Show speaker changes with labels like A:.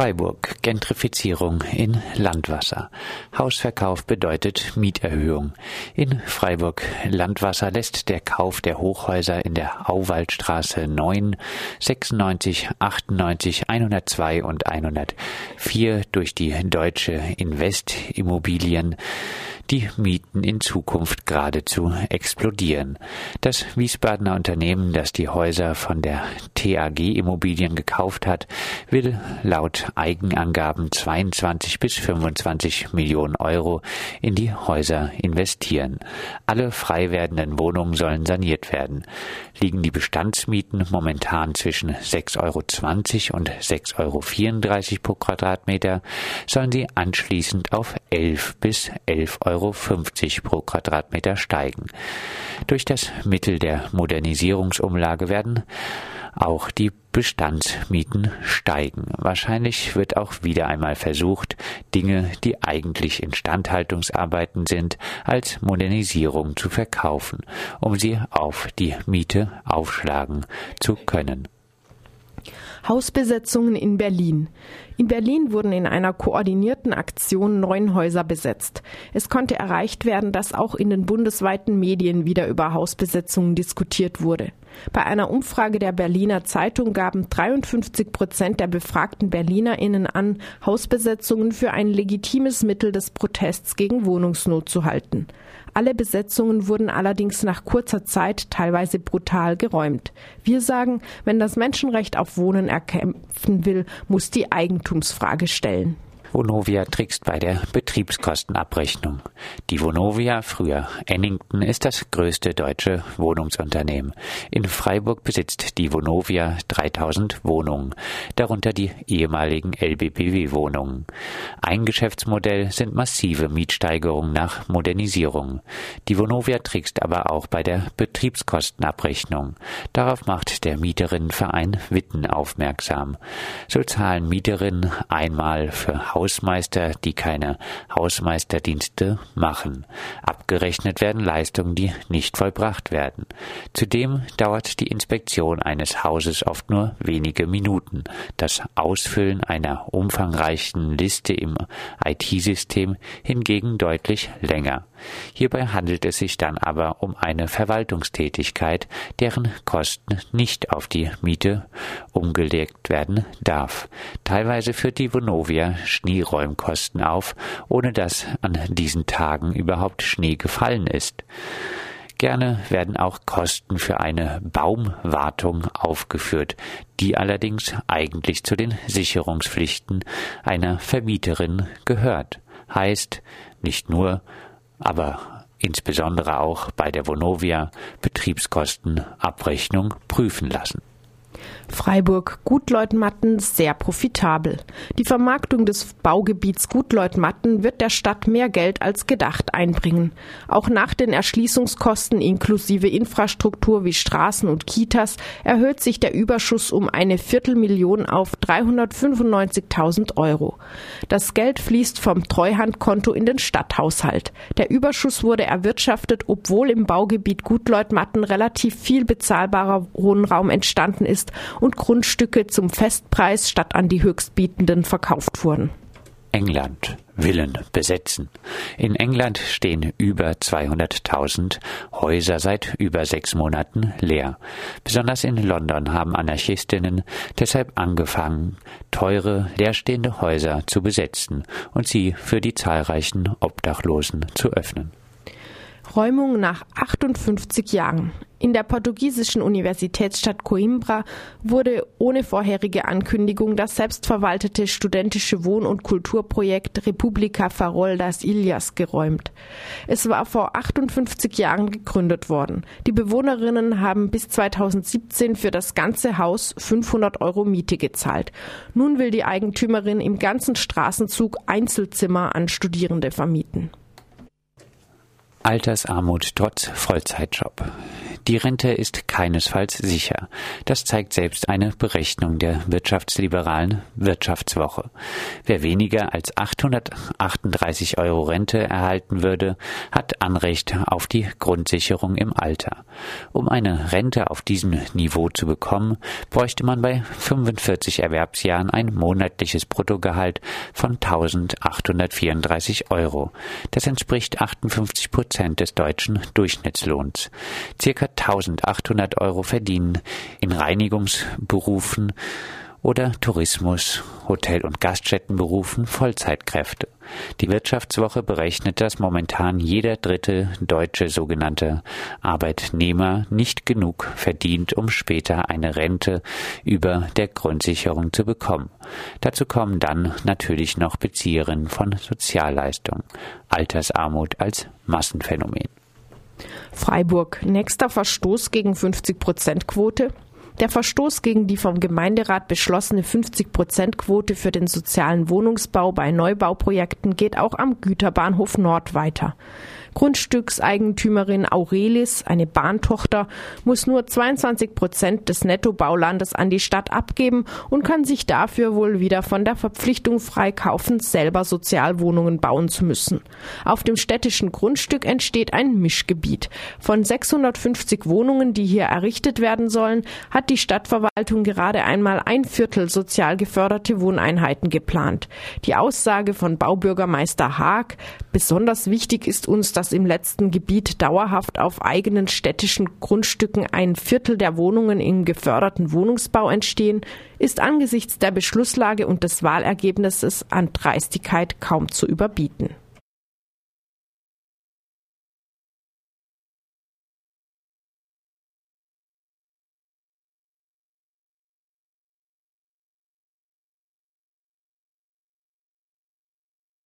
A: Freiburg. Gentrifizierung in Landwasser. Hausverkauf bedeutet Mieterhöhung. In Freiburg Landwasser lässt der Kauf der Hochhäuser in der Auwaldstraße 9, 96, 98, 102 und 104 durch die Deutsche Invest Immobilien die Mieten in Zukunft geradezu explodieren. Das Wiesbadener Unternehmen, das die Häuser von der TAG Immobilien gekauft hat, will laut Eigenangaben 22 bis 25 Millionen Euro in die Häuser investieren. Alle frei werdenden Wohnungen sollen saniert werden. Liegen die Bestandsmieten momentan zwischen 6,20 Euro und 6,34 Euro pro Quadratmeter, sollen sie anschließend auf 11 bis 11,50 Euro pro Quadratmeter steigen. Durch das Mittel der Modernisierungsumlage werden auch die Bestandsmieten steigen. Wahrscheinlich wird auch wieder einmal versucht, Dinge, die eigentlich Instandhaltungsarbeiten sind, als Modernisierung zu verkaufen, um sie auf die Miete aufschlagen zu können.
B: Hausbesetzungen in Berlin. In Berlin wurden in einer koordinierten Aktion neun Häuser besetzt. Es konnte erreicht werden, dass auch in den bundesweiten Medien wieder über Hausbesetzungen diskutiert wurde. Bei einer Umfrage der Berliner Zeitung gaben 53 Prozent der befragten BerlinerInnen an, Hausbesetzungen für ein legitimes Mittel des Protests gegen Wohnungsnot zu halten. Alle Besetzungen wurden allerdings nach kurzer Zeit teilweise brutal geräumt. Wir sagen, wenn das Menschenrecht auf Wohnen erkämpfen will, muss die Eigentumsfrage stellen.
A: Vonovia trickst bei der Betriebskostenabrechnung. Die Vonovia, früher Ennington, ist das größte deutsche Wohnungsunternehmen. In Freiburg besitzt die Vonovia 3000 Wohnungen, darunter die ehemaligen LBBW-Wohnungen. Ein Geschäftsmodell sind massive Mietsteigerungen nach Modernisierung. Die Vonovia trickst aber auch bei der Betriebskostenabrechnung. Darauf macht der Mieterinnenverein Witten aufmerksam. So zahlen Mieterinnen einmal für Hausmeister, die keine Hausmeisterdienste machen. Abgerechnet werden Leistungen, die nicht vollbracht werden. Zudem dauert die Inspektion eines Hauses oft nur wenige Minuten. Das Ausfüllen einer umfangreichen Liste im IT-System hingegen deutlich länger. Hierbei handelt es sich dann aber um eine Verwaltungstätigkeit, deren Kosten nicht auf die Miete umgelegt werden darf. Teilweise führt die Vonovia Schneeräumkosten auf, ohne dass an diesen Tagen überhaupt Schnee gefallen ist. Gerne werden auch Kosten für eine Baumwartung aufgeführt, die allerdings eigentlich zu den Sicherungspflichten einer Vermieterin gehört. Heißt, nicht nur, aber insbesondere auch bei der Vonovia Betriebskostenabrechnung prüfen lassen.
B: Freiburg Gutleutmatten sehr profitabel. Die Vermarktung des Baugebiets Gutleutmatten wird der Stadt mehr Geld als gedacht einbringen. Auch nach den Erschließungskosten inklusive Infrastruktur wie Straßen und Kitas erhöht sich der Überschuss um eine Viertelmillion auf 395.000 Euro. Das Geld fließt vom Treuhandkonto in den Stadthaushalt. Der Überschuss wurde erwirtschaftet, obwohl im Baugebiet Gutleutmatten relativ viel bezahlbarer Wohnraum entstanden ist und Grundstücke zum Festpreis statt an die Höchstbietenden verkauft wurden.
A: England. Villen besetzen. In England stehen über 200.000 Häuser seit über sechs Monaten leer. Besonders in London haben Anarchistinnen deshalb angefangen, teure, leerstehende Häuser zu besetzen und sie für die zahlreichen Obdachlosen zu öffnen.
B: Räumung nach 58 Jahren. In der portugiesischen Universitätsstadt Coimbra wurde ohne vorherige Ankündigung das selbstverwaltete studentische Wohn- und Kulturprojekt República Farol das Ilhas geräumt. Es war vor 58 Jahren gegründet worden. Die Bewohnerinnen haben bis 2017 für das ganze Haus 500 Euro Miete gezahlt. Nun will die Eigentümerin im ganzen Straßenzug Einzelzimmer an Studierende vermieten.
A: Altersarmut trotz Vollzeitjob. Die Rente ist keinesfalls sicher. Das zeigt selbst eine Berechnung der wirtschaftsliberalen Wirtschaftswoche. Wer weniger als 838 Euro Rente erhalten würde, hat Anrecht auf die Grundsicherung im Alter. Um eine Rente auf diesem Niveau zu bekommen, bräuchte man bei 45 Erwerbsjahren ein monatliches Bruttogehalt von 1834 Euro. Das entspricht 58 Prozent des deutschen Durchschnittslohns. Circa 1800 Euro verdienen in Reinigungsberufen oder Tourismus, Hotel- und Gaststättenberufen Vollzeitkräfte. Die Wirtschaftswoche berechnet, dass momentan jeder dritte deutsche sogenannte Arbeitnehmer nicht genug verdient, um später eine Rente über der Grundsicherung zu bekommen. Dazu kommen dann natürlich noch Bezieherinnen von Sozialleistungen. Altersarmut als Massenphänomen.
B: Freiburg. Nächster Verstoß gegen 50-Prozent-Quote. Der Verstoß gegen die vom Gemeinderat beschlossene 50-Prozent-Quote für den sozialen Wohnungsbau bei Neubauprojekten geht auch am Güterbahnhof Nord weiter. Grundstückseigentümerin Aurelis, eine Bahntochter, muss nur 22 Prozent des Nettobaulandes an die Stadt abgeben und kann sich dafür wohl wieder von der Verpflichtung freikaufen, selber Sozialwohnungen bauen zu müssen. Auf dem städtischen Grundstück entsteht ein Mischgebiet. Von 650 Wohnungen, die hier errichtet werden sollen, hat die Stadtverwaltung gerade einmal ein Viertel sozial geförderte Wohneinheiten geplant. Die Aussage von Baubürgermeister Haag, besonders wichtig ist uns, dass im letzten Gebiet dauerhaft auf eigenen städtischen Grundstücken ein Viertel der Wohnungen im geförderten Wohnungsbau entstehen, ist angesichts der Beschlusslage und des Wahlergebnisses an Dreistigkeit kaum zu überbieten.